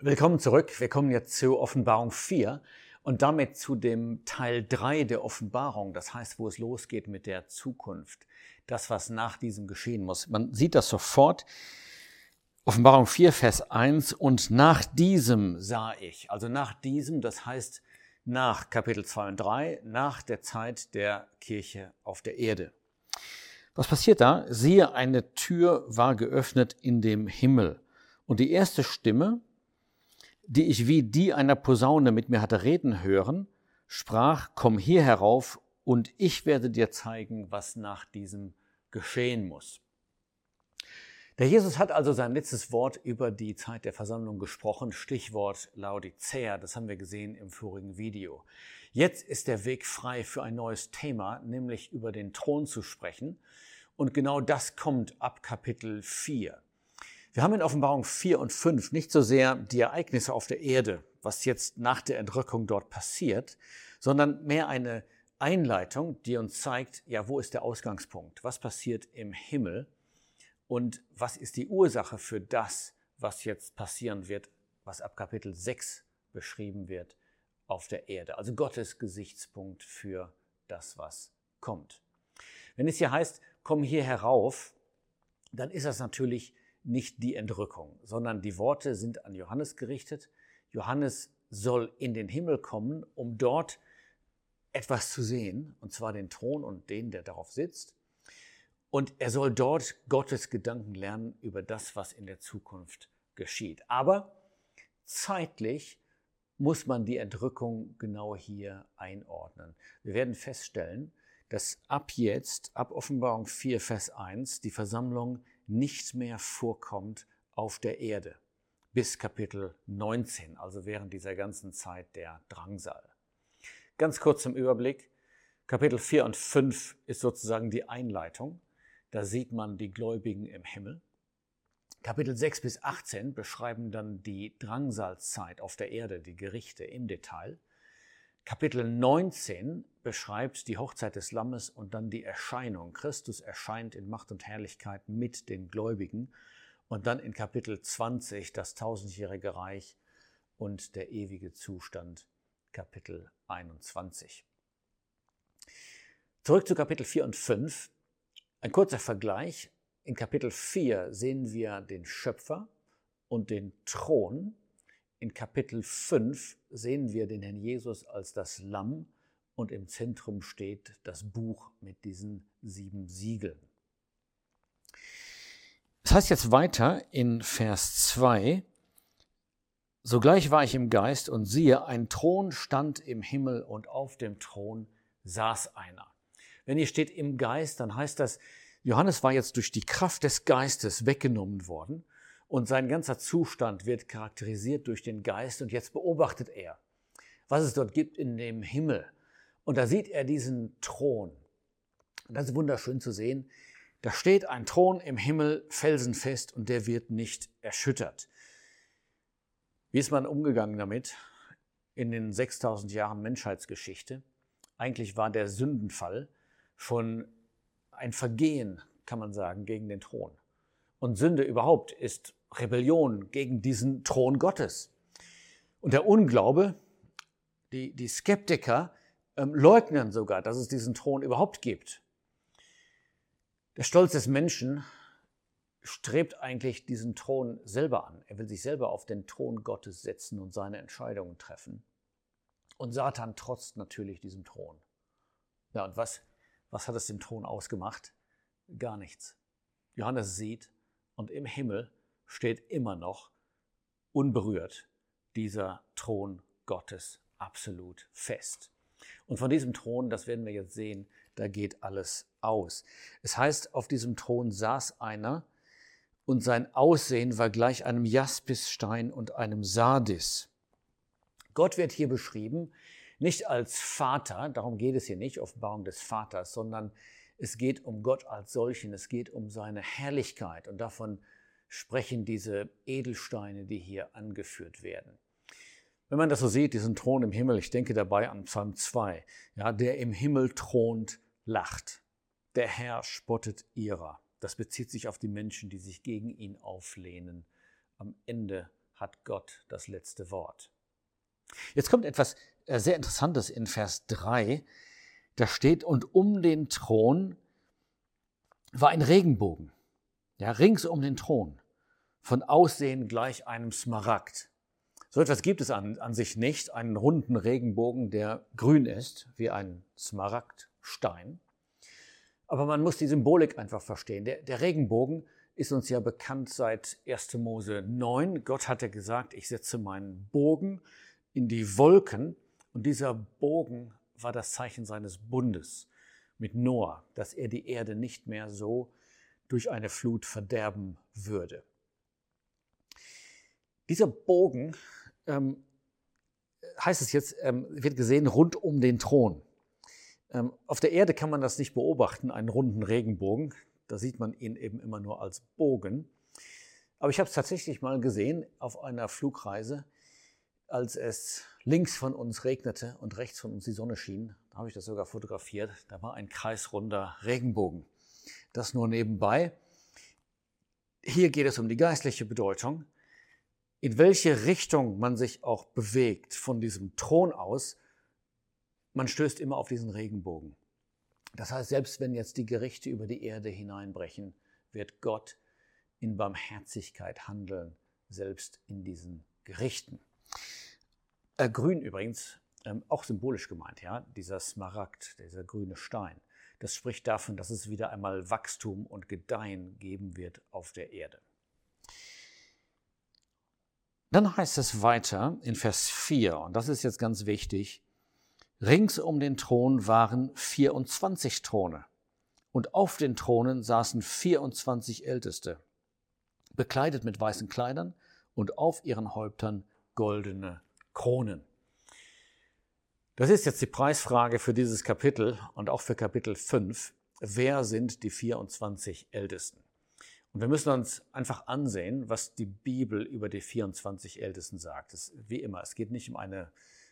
Willkommen zurück. Wir kommen jetzt zu Offenbarung 4 und damit zu dem Teil 3 der Offenbarung, das heißt, wo es losgeht mit der Zukunft, das, was nach diesem geschehen muss. Man sieht das sofort. Offenbarung 4, Vers 1, und nach diesem sah ich, also nach diesem, das heißt nach Kapitel 2 und 3, nach der Zeit der Kirche auf der Erde. Was passiert da? Siehe, eine Tür war geöffnet in dem Himmel. Und die erste Stimme, die ich wie die einer Posaune mit mir hatte reden hören, sprach, komm hier herauf und ich werde dir zeigen, was nach diesem geschehen muss. Der Jesus hat also sein letztes Wort über die Zeit der Versammlung gesprochen, Stichwort Laodicea, das haben wir gesehen im vorigen Video. Jetzt ist der Weg frei für ein neues Thema, nämlich über den Thron zu sprechen. Und genau das kommt ab Kapitel 4. Wir haben in Offenbarung 4 und 5 nicht so sehr die Ereignisse auf der Erde, was jetzt nach der Entrückung dort passiert, sondern mehr eine Einleitung, die uns zeigt, ja, wo ist der Ausgangspunkt? Was passiert im Himmel? Und was ist die Ursache für das, was jetzt passieren wird, was ab Kapitel 6 beschrieben wird auf der Erde? Also Gottes Gesichtspunkt für das, was kommt. Wenn es hier heißt, komm hier herauf, dann ist das natürlich nicht die Entrückung, sondern die Worte sind an Johannes gerichtet. Johannes soll in den Himmel kommen, um dort etwas zu sehen, und zwar den Thron und den, der darauf sitzt. Und er soll dort Gottes Gedanken lernen über das, was in der Zukunft geschieht. Aber zeitlich muss man die Entrückung genau hier einordnen. Wir werden feststellen, dass ab jetzt, ab Offenbarung 4, Vers 1, die Versammlung nicht mehr vorkommt auf der Erde bis Kapitel 19, also während dieser ganzen Zeit der Drangsal. Ganz kurz zum Überblick. Kapitel 4 und 5 ist sozusagen die Einleitung. Da sieht man die Gläubigen im Himmel. Kapitel 6 bis 18 beschreiben dann die Drangsalzeit auf der Erde, die Gerichte im Detail. Kapitel 19 beschreibt die Hochzeit des Lammes und dann die Erscheinung. Christus erscheint in Macht und Herrlichkeit mit den Gläubigen. Und dann in Kapitel 20 das tausendjährige Reich und der ewige Zustand, Kapitel 21. Zurück zu Kapitel 4 und 5. Ein kurzer Vergleich. In Kapitel 4 sehen wir den Schöpfer und den Thron in Kapitel 5 sehen wir den Herrn Jesus als das Lamm und im Zentrum steht das Buch mit diesen sieben Siegeln. Es das heißt jetzt weiter in Vers 2, Sogleich war ich im Geist und siehe, ein Thron stand im Himmel und auf dem Thron saß einer. Wenn hier steht im Geist, dann heißt das, Johannes war jetzt durch die Kraft des Geistes weggenommen worden und sein ganzer Zustand wird charakterisiert durch den Geist und jetzt beobachtet er, was es dort gibt in dem Himmel. Und da sieht er diesen Thron. Das ist wunderschön zu sehen. Da steht ein Thron im Himmel felsenfest und der wird nicht erschüttert. Wie ist man umgegangen damit in den 6000 Jahren Menschheitsgeschichte? Eigentlich war der Sündenfall schon ein Vergehen, kann man sagen, gegen den Thron. Und Sünde überhaupt ist Rebellion gegen diesen Thron Gottes. Und der Unglaube, die, die Skeptiker ähm, leugnen sogar, dass es diesen Thron überhaupt gibt. Der Stolz des Menschen strebt eigentlich diesen Thron selber an. Er will sich selber auf den Thron Gottes setzen und seine Entscheidungen treffen. Und Satan trotzt natürlich diesem Thron. Ja, und was, was hat es dem Thron ausgemacht? Gar nichts. Johannes sieht, und im Himmel steht immer noch unberührt dieser Thron Gottes absolut fest. Und von diesem Thron, das werden wir jetzt sehen, da geht alles aus. Es heißt, auf diesem Thron saß einer und sein Aussehen war gleich einem Jaspisstein und einem Sardis. Gott wird hier beschrieben, nicht als Vater, darum geht es hier nicht, Offenbarung des Vaters, sondern es geht um Gott als solchen, es geht um seine Herrlichkeit und davon sprechen diese Edelsteine, die hier angeführt werden. Wenn man das so sieht, diesen Thron im Himmel, ich denke dabei an Psalm 2, ja, der im Himmel thront, lacht. Der Herr spottet ihrer. Das bezieht sich auf die Menschen, die sich gegen ihn auflehnen. Am Ende hat Gott das letzte Wort. Jetzt kommt etwas äh, sehr Interessantes in Vers 3. Da steht, und um den Thron war ein Regenbogen, ja, rings um den Thron, von Aussehen gleich einem Smaragd. So etwas gibt es an, an sich nicht, einen runden Regenbogen, der grün ist, wie ein Smaragdstein. Aber man muss die Symbolik einfach verstehen. Der, der Regenbogen ist uns ja bekannt seit 1. Mose 9. Gott hatte gesagt, ich setze meinen Bogen in die Wolken und dieser Bogen war das Zeichen seines Bundes mit Noah, dass er die Erde nicht mehr so durch eine Flut verderben würde. Dieser Bogen, ähm, heißt es jetzt, ähm, wird gesehen rund um den Thron. Ähm, auf der Erde kann man das nicht beobachten, einen runden Regenbogen. Da sieht man ihn eben immer nur als Bogen. Aber ich habe es tatsächlich mal gesehen auf einer Flugreise, als es links von uns regnete und rechts von uns die Sonne schien. Da habe ich das sogar fotografiert. Da war ein kreisrunder Regenbogen. Das nur nebenbei. Hier geht es um die geistliche Bedeutung in welche Richtung man sich auch bewegt von diesem Thron aus, man stößt immer auf diesen Regenbogen. Das heißt, selbst wenn jetzt die Gerichte über die Erde hineinbrechen, wird Gott in Barmherzigkeit handeln, selbst in diesen Gerichten. Äh, grün übrigens, ähm, auch symbolisch gemeint, ja, dieser Smaragd, dieser grüne Stein. Das spricht davon, dass es wieder einmal Wachstum und Gedeihen geben wird auf der Erde. Dann heißt es weiter in Vers 4, und das ist jetzt ganz wichtig, rings um den Thron waren 24 Throne, und auf den Thronen saßen 24 Älteste, bekleidet mit weißen Kleidern und auf ihren Häuptern goldene Kronen. Das ist jetzt die Preisfrage für dieses Kapitel und auch für Kapitel 5. Wer sind die 24 Ältesten? Und wir müssen uns einfach ansehen, was die Bibel über die 24 Ältesten sagt. Das, wie immer, es geht nicht um eine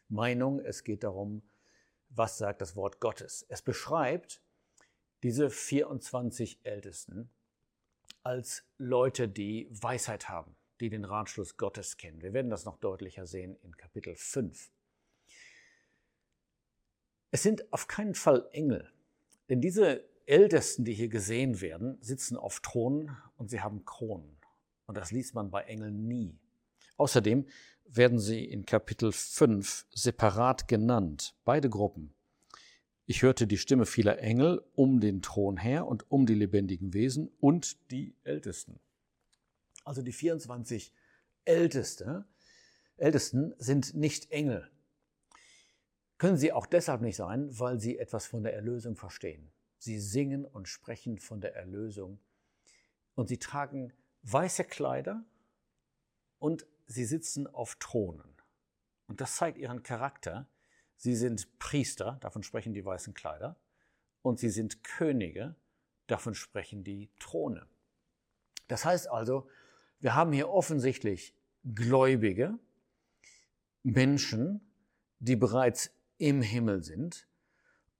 Meinung, es geht darum, was sagt das Wort Gottes. Es beschreibt diese 24 Ältesten als Leute, die Weisheit haben, die den Ratschluss Gottes kennen. Wir werden das noch deutlicher sehen in Kapitel 5. Es sind auf keinen Fall Engel, denn diese Ältesten, die hier gesehen werden, sitzen auf Thronen und sie haben Kronen. Und das liest man bei Engeln nie. Außerdem werden sie in Kapitel 5 separat genannt, beide Gruppen. Ich hörte die Stimme vieler Engel um den Thron her und um die lebendigen Wesen und die Ältesten. Also die 24 Älteste, Ältesten sind nicht Engel. Können sie auch deshalb nicht sein, weil sie etwas von der Erlösung verstehen. Sie singen und sprechen von der Erlösung. Und sie tragen weiße Kleider und sie sitzen auf Thronen. Und das zeigt ihren Charakter. Sie sind Priester, davon sprechen die weißen Kleider. Und sie sind Könige, davon sprechen die Throne. Das heißt also, wir haben hier offensichtlich Gläubige, Menschen, die bereits im Himmel sind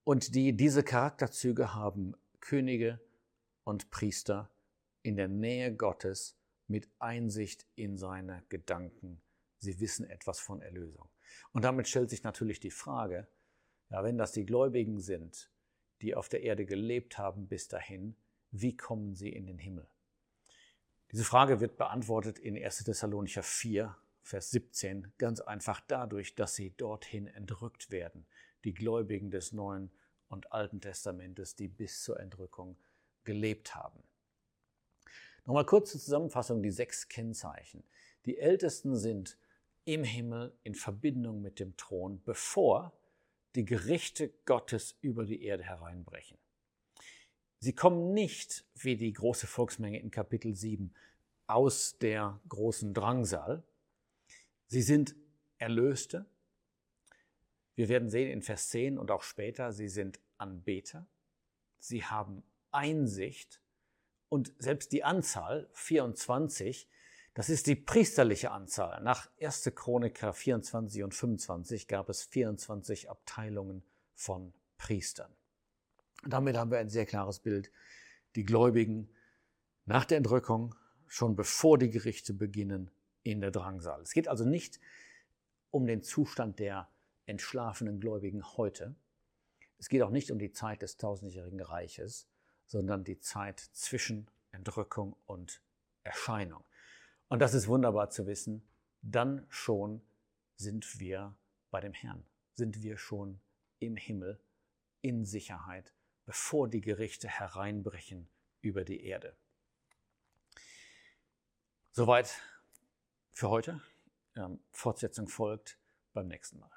und die diese Charakterzüge haben, Könige und Priester in der Nähe Gottes mit Einsicht in seine Gedanken. Sie wissen etwas von Erlösung. Und damit stellt sich natürlich die Frage, ja, wenn das die Gläubigen sind, die auf der Erde gelebt haben bis dahin, wie kommen sie in den Himmel? Diese Frage wird beantwortet in 1. Thessalonicher 4, Vers 17, ganz einfach dadurch, dass sie dorthin entrückt werden, die Gläubigen des Neuen und Alten Testamentes, die bis zur Entrückung gelebt haben. Nochmal kurz zur Zusammenfassung die sechs Kennzeichen. Die Ältesten sind im Himmel in Verbindung mit dem Thron, bevor die Gerichte Gottes über die Erde hereinbrechen. Sie kommen nicht wie die große Volksmenge in Kapitel 7 aus der großen Drangsal. Sie sind Erlöste, wir werden sehen in Vers 10 und auch später, sie sind Anbeter, sie haben Einsicht und selbst die Anzahl 24, das ist die priesterliche Anzahl. Nach 1. Chroniker 24 und 25 gab es 24 Abteilungen von Priestern. Damit haben wir ein sehr klares Bild. Die Gläubigen nach der Entrückung, schon bevor die Gerichte beginnen, in der Drangsal. Es geht also nicht um den Zustand der entschlafenen Gläubigen heute. Es geht auch nicht um die Zeit des tausendjährigen Reiches, sondern die Zeit zwischen Entrückung und Erscheinung. Und das ist wunderbar zu wissen. Dann schon sind wir bei dem Herrn, sind wir schon im Himmel in Sicherheit, bevor die Gerichte hereinbrechen über die Erde. Soweit für heute. Ähm, Fortsetzung folgt beim nächsten Mal.